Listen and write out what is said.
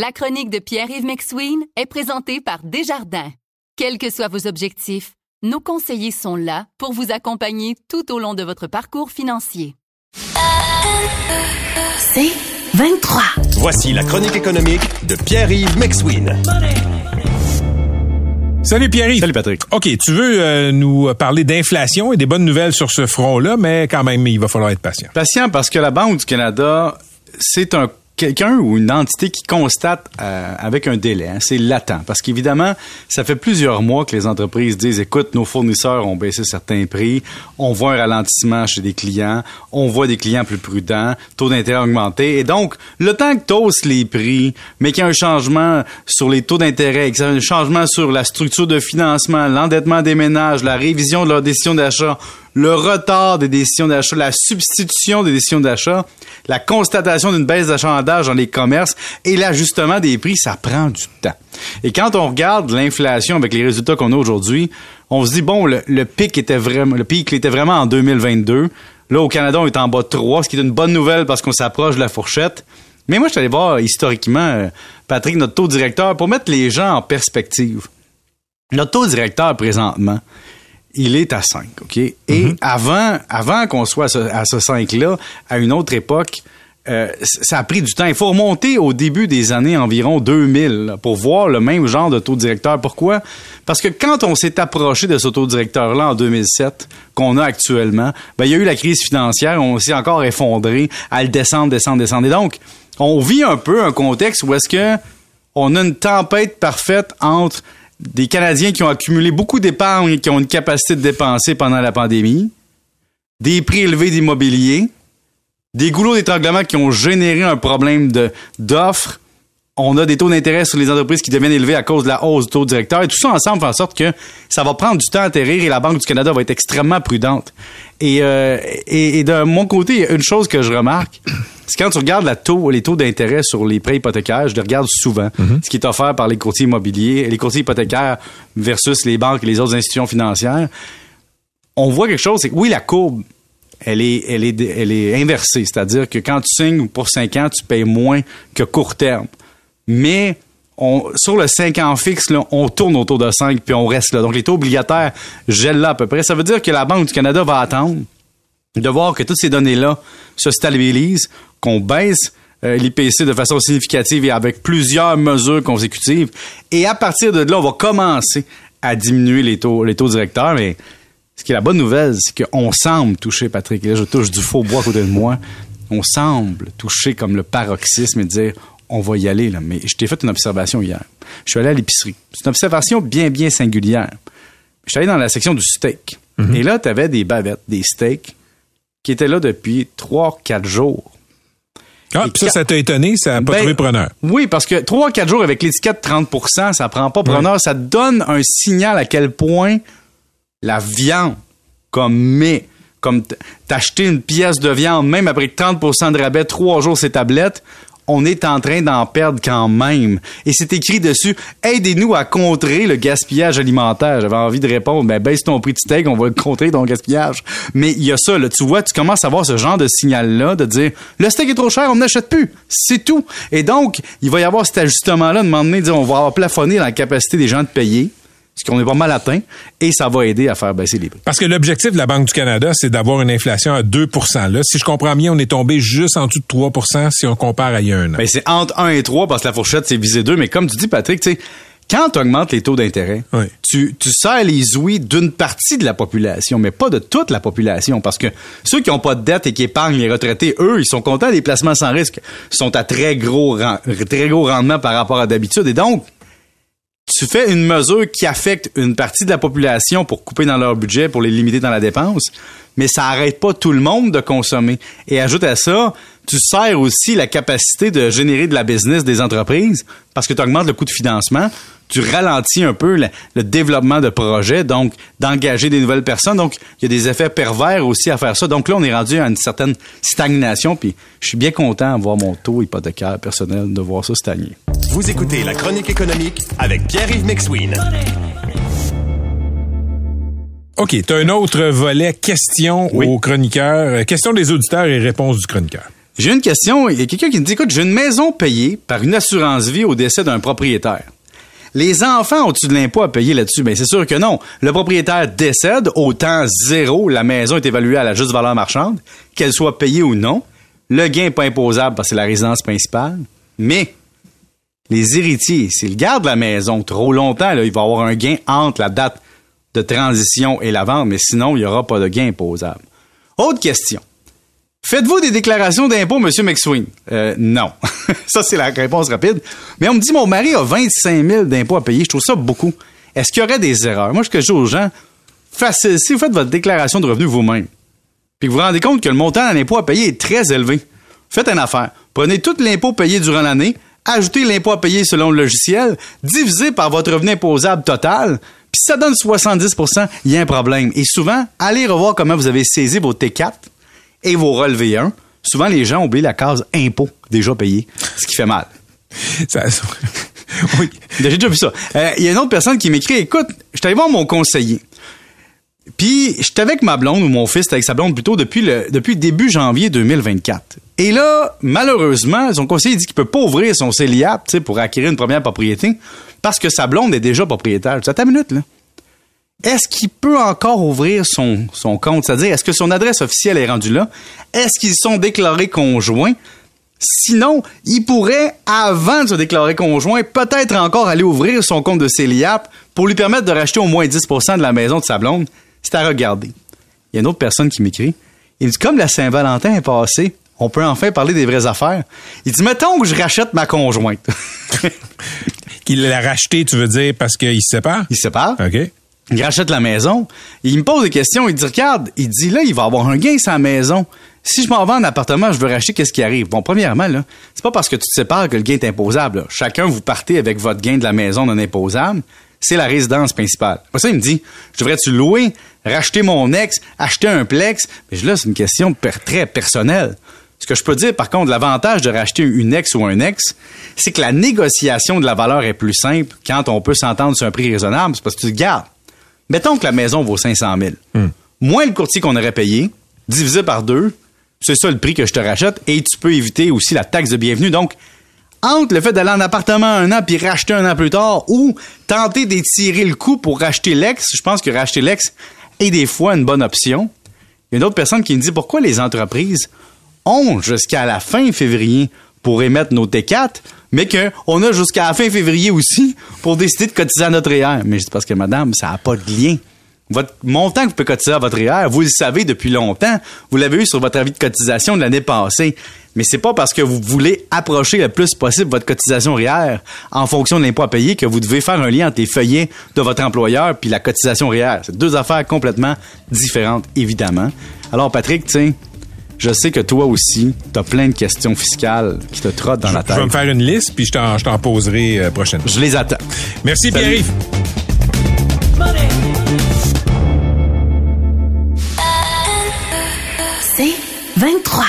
La chronique de Pierre-Yves McSween est présentée par Desjardins. Quels que soient vos objectifs, nos conseillers sont là pour vous accompagner tout au long de votre parcours financier. C'est 23. Voici la chronique économique de Pierre-Yves McSween. Salut Pierre. Salut Patrick. OK, tu veux euh, nous parler d'inflation et des bonnes nouvelles sur ce front-là, mais quand même, il va falloir être patient. Patient parce que la Banque du Canada, c'est un quelqu'un ou une entité qui constate euh, avec un délai, hein, c'est latent. Parce qu'évidemment, ça fait plusieurs mois que les entreprises disent, écoute, nos fournisseurs ont baissé certains prix, on voit un ralentissement chez des clients, on voit des clients plus prudents, taux d'intérêt augmenté. Et donc, le temps que tu les prix, mais qu'il y a un changement sur les taux d'intérêt, un changement sur la structure de financement, l'endettement des ménages, la révision de leurs décisions d'achat, le retard des décisions d'achat, la substitution des décisions d'achat, la constatation d'une baisse d'achalandage dans les commerces et l'ajustement des prix, ça prend du temps. Et quand on regarde l'inflation avec les résultats qu'on a aujourd'hui, on se dit, bon, le, pic était vraiment, le pic était vraiment en 2022. Là, au Canada, on est en bas de 3, ce qui est une bonne nouvelle parce qu'on s'approche de la fourchette. Mais moi, je suis allé voir historiquement, euh, Patrick, notre taux directeur, pour mettre les gens en perspective. Notre taux directeur présentement, il est à 5, OK? Et mhm. avant, avant qu'on soit à ce, 5-là, à une autre époque, euh, ça a pris du temps. Il faut remonter au début des années environ 2000 pour voir le même genre de taux directeur. Pourquoi? Parce que quand on s'est approché de ce taux directeur-là en 2007, qu'on a actuellement, ben, il y a eu la crise financière, on s'est encore effondré à le descendre, descendre, descendre. Et donc, on vit un peu un contexte où est-ce que on a une tempête parfaite entre des Canadiens qui ont accumulé beaucoup d'épargne et qui ont une capacité de dépenser pendant la pandémie, des prix élevés d'immobilier, des goulots d'étranglement qui ont généré un problème d'offres. On a des taux d'intérêt sur les entreprises qui deviennent élevés à cause de la hausse du taux directeur. Et tout ça ensemble fait en sorte que ça va prendre du temps à atterrir et la Banque du Canada va être extrêmement prudente. Et, euh, et, et de mon côté, une chose que je remarque, c'est quand tu regardes la taux, les taux d'intérêt sur les prêts hypothécaires, je les regarde souvent, mhm. ce qui est offert par les courtiers immobiliers, les courtiers hypothécaires versus les banques et les autres institutions financières. On voit quelque chose, c'est que oui, la courbe, elle est, elle est, elle est inversée. C'est-à-dire que quand tu signes pour 5 ans, tu payes moins que court terme. Mais sur le 5 ans fixe, on tourne autour de 5 puis on reste là. Donc les taux obligataires gèlent là à peu près. Ça veut dire que la Banque du Canada va attendre de voir que toutes ces données-là se stabilisent, qu'on baisse euh, l'IPC de façon significative et avec plusieurs mesures consécutives. Et à partir de là, on va commencer à diminuer les taux, directeurs. Mais ce qui est la bonne nouvelle, c'est qu'on semble toucher, Patrick, là je touche du faux bois à côté de moi, on semble toucher comme le paroxysme et dire on va y aller. Là. Mais je t'ai fait une observation hier. Je suis allé à l'épicerie. C'est une observation bien, bien singulière. Je suis allé dans la section du steak. Mm-hmm. Et là, tu avais des bavettes, des steaks qui étaient là depuis 3-4 jours. Ah, ça, ça t'a étonné, ça n'a pas ben, trouvé preneur. Oui, parce que 3-4 jours avec l'étiquette 30% ça prend pas preneur. Ça donne un signal à quel point la viande, comme mais, comme t'acheter une pièce de viande, même après 30% de rabais, trois jours ces tablettes, on est en train d'en perdre quand même. Et c'est écrit dessus, aidez-nous à contrer le gaspillage alimentaire. J'avais envie de répondre, ben baisse ton prix de steak, on va contrer ton gaspillage. Mais il y a ça, là, tu vois, tu commences à voir ce genre de signal-là, de dire, le steak est trop cher, on n'achète plus. C'est tout. Et donc, il va y avoir cet ajustement-là, de dire, on va avoir plafonné la capacité des gens de payer ce qu'on est pas mal atteint, et ça va aider à faire baisser les prix. Parce que l'objectif de la Banque du Canada, c'est d'avoir une inflation à 2 Là, si je comprends bien, on est tombé juste en dessous de 3% si on compare à il y a un an. Ben, c'est entre 1 et 3 parce que la fourchette, c'est visé 2. Mais comme tu dis, Patrick, tu sais, quand tu augmentes les taux d'intérêt, tu, tu sers les ouïes d'une partie de la population, mais pas de toute la population. Parce que ceux qui n'ont pas de dette et qui épargnent les retraités, eux, ils sont contents des placements sans risque, sont à très gros, très gros rendement par rapport à d'habitude. Et donc, tu fais une mesure qui affecte une partie de la population pour couper dans leur budget, pour les limiter dans la dépense, mais ça arrête pas tout le monde de consommer. Et ajoute à ça, tu sers aussi la capacité de générer de la business des entreprises parce que tu augmentes le coût de financement, tu ralentis un peu le, développement de projets, donc d'engager des nouvelles personnes. Donc, il y a des effets pervers aussi à faire ça. Donc là, on est rendu à une certaine stagnation, puis je suis bien content de voir mon taux hypothécaire personnel, de voir ça stagner. Vous écoutez La Chronique économique avec Pierre-Yves McSween. OK, tu as un autre volet question aux chroniqueurs, euh, question des auditeurs et réponse du chroniqueur. J'ai une question. Il y a quelqu'un qui me dit, écoute, j'ai une maison payée par une assurance vie au décès d'un propriétaire. Les enfants ont-tu de l'impôt à payer là-dessus? Bien, c'est sûr que non. Le propriétaire décède, autant zéro, la maison est évaluée à la juste valeur marchande, qu'elle soit payée ou non. Le gain n'est pas imposable parce que c'est la résidence principale. Mais les héritiers, s'ils gardent la maison trop longtemps, il va y avoir un gain entre la date de transition et la vente, mais sinon, il n'y aura pas de gain imposable. Autre question. Faites-vous des déclarations d'impôt, Monsieur McSween? Euh, non. ça, c'est la réponse rapide. Mais on me dit, mon mari a 25 000 d'impôts à payer. Je trouve ça beaucoup. Est-ce qu'il y aurait des erreurs? Moi, ce que je dis aux gens, facile, si vous faites votre déclaration de revenus vous-même, puis que vous vous rendez compte que le montant d'un impôt à payer est très élevé, faites une affaire. Prenez tout l'impôt payé durant l'année, ajoutez l'impôt à payer selon le logiciel, divisé par votre revenu imposable total, puis ça donne 70 il y a un problème. Et souvent, allez revoir comment vous avez saisi vos T4 et vos relevés 1. Souvent, les gens oublient la case impôt déjà payé, ce qui fait mal. Ça- oui. J'ai déjà vu ça. Euh, Il y a une autre personne qui m'écrit Écoute, je suis allé voir mon conseiller. Puis, j'étais avec ma blonde, ou mon fils était avec sa blonde plutôt, depuis le, depuis début janvier 2024. Et là, malheureusement, son conseiller dit qu'il peut pas ouvrir son CELIAP pour acquérir une première propriété parce que sa blonde est déjà propriétaire. À ta minute, là. Est-ce qu'il peut encore ouvrir son, son compte? C'est-à-dire, est-ce que son adresse officielle est rendue là? Est-ce qu'ils sont déclarés conjoints? Sinon, il pourrait, avant de se déclarer conjoint, peut-être encore aller ouvrir son compte de CELIAP pour lui permettre de racheter au moins 10% de la maison de sa blonde. C'est à regarder. Il y a une autre personne qui m'écrit. Il dit, comme la Saint-Valentin est passée, on peut enfin parler des vraies affaires. Il dit, mettons que je rachète ma conjointe. Qu'il l'a racheté, tu veux dire, parce qu'il se sépare? Il se sépare. OK. Il rachète la maison. Il me pose des questions. Il dit, regarde, il dit, là, il va avoir un gain sur la maison. Si je m'en vais en appartement, je veux racheter, qu'est-ce qui arrive? Bon, premièrement, là, c'est pas parce que tu te sépares que le gain est imposable. là. Chacun, vous partez avec votre gain de la maison non imposable. C'est la résidence principale. Pour ça, il me dit, je devrais-tu louer, racheter mon ex, acheter un plex? Mais là, c'est une question per- très personnelle. Ce que je peux dire, par contre, l'avantage de racheter une ex ou un ex, c'est que la négociation de la valeur est plus simple quand on peut s'entendre sur un prix raisonnable. C'est parce que tu te gardes. Mettons que la maison vaut 500 000. Moins le courtier qu'on aurait payé, divisé par deux, c'est ça le prix que je te rachète et tu peux éviter aussi la taxe de bienvenue. Donc, entre le fait d'aller en appartement un an puis racheter un an plus tard ou tenter d'étirer le coût pour racheter l'ex, je pense que racheter l'ex est des fois une bonne option. Il y a une autre personne qui me dit pourquoi les entreprises ont jusqu'à la fin février pour émettre nos T4, mais qu'on a jusqu'à la fin février aussi pour décider de cotiser à notre REER. Mais je dis parce que madame, ça n'a pas de lien. Votre montant que vous pouvez cotiser à votre REER, vous le savez depuis longtemps. Vous l'avez eu sur votre avis de cotisation de l'année passée. Mais c'est pas parce que vous voulez approcher le plus possible votre cotisation REER en fonction de l'impôt à payer que vous devez faire un lien entre les feuillets de votre employeur puis la cotisation REER. C'est deux affaires complètement différentes, évidemment. Alors, Patrick, sais, je sais que toi aussi, t'as plein de questions fiscales qui te trottent dans la Je tête. vais me faire une liste, puis je t'en, je poserai euh, prochainement. Je les attends. Merci. Pierre-Yves. 23.